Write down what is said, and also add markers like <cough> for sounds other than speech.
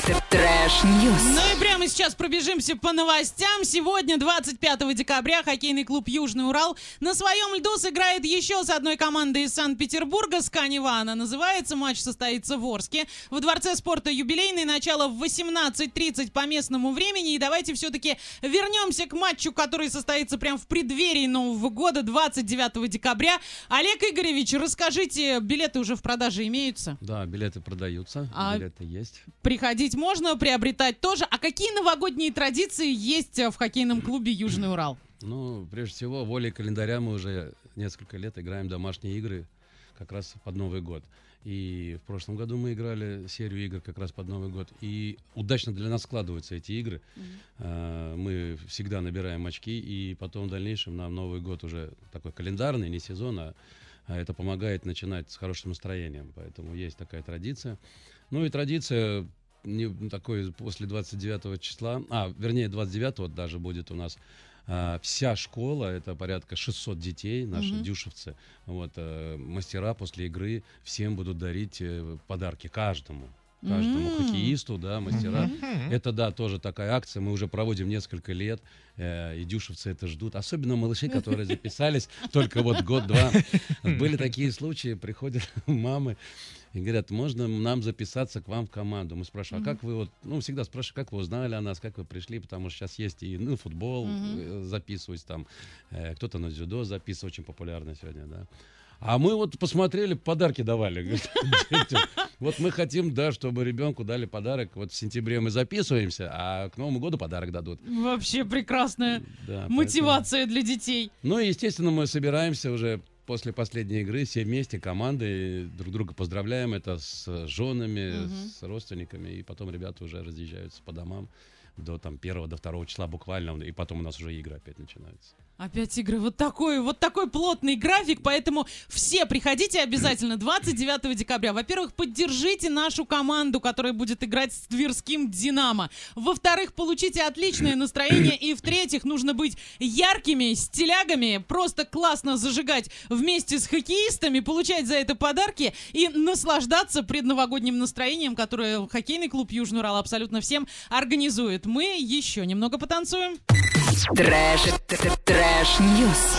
te. Trash news. Ну и прямо сейчас пробежимся по новостям. Сегодня, 25 декабря, хоккейный клуб «Южный Урал» на своем льду сыграет еще с одной командой из Санкт-Петербурга, СКА-Нева она называется, матч состоится в Орске. В Дворце спорта юбилейный, начало в 18.30 по местному времени. И давайте все-таки вернемся к матчу, который состоится прямо в преддверии Нового года, 29 декабря. Олег Игоревич, расскажите, билеты уже в продаже имеются? Да, билеты продаются, А- билеты есть. Приходить можно, приобретать тоже. А какие новогодние традиции есть э, в хоккейном <clears throat> клубе «Южный Урал»? Ну, прежде всего, волей календаря мы уже несколько лет играем домашние игры как раз под Новый год. И в прошлом году мы играли серию игр как раз под Новый год. И удачно для нас складываются эти игры. А, Мы всегда набираем очки, и потом в дальнейшем нам Новый год уже такой календарный, не сезон, а а это помогает начинать с хорошим настроением. Поэтому есть такая традиция. Ну и традиция не такой после 29 числа, а, вернее, 29 даже будет у нас а, вся школа, это порядка 600 детей, наши Мгм. дюшевцы, вот, э, мастера после игры всем будут дарить э, подарки, каждому. Каждому М. хоккеисту, да, мастера. Это, да, тоже такая акция. Мы уже проводим несколько лет. э, и дюшевцы это ждут. Особенно малыши, которые записались <laughs> только вот год-два. Были такие случаи, приходят <laughs> мамы и говорят, можно нам записаться к вам в команду? Мы спрашиваем, а как вы вот, ну, всегда спрашиваем, как вы узнали о нас, как вы пришли, потому что сейчас есть и, ну, футбол, э, записываюсь там, э, кто-то на дзюдо записывается, очень популярно сегодня, да. А мы вот посмотрели, подарки давали. говорит, <laughs> детям. Вот мы хотим, да, чтобы ребенку дали подарок. Вот в сентябре мы записываемся, а к Новому году подарок дадут. Вообще прекрасная Да, мотивация для детей. поэтому- Ну и, естественно, мы собираемся уже после последней игры все вместе, команды, друг друга поздравляем. Это с женами, Мгм. с родственниками. И потом ребята уже разъезжаются по домам до там первого, до второго числа буквально. И потом у нас уже игры опять начинаются. Опять игры. Вот такой, вот такой плотный график, поэтому все приходите обязательно 29 декабря. Во-первых, поддержите нашу команду, которая будет играть с Тверским Динамо. Во-вторых, получите отличное настроение. И в-третьих, нужно быть яркими, стилягами, просто классно зажигать вместе с хоккеистами, получать за это подарки и наслаждаться предновогодним настроением, которое хоккейный клуб Южный Урал абсолютно всем организует. Мы еще немного потанцуем. Trash, trash news.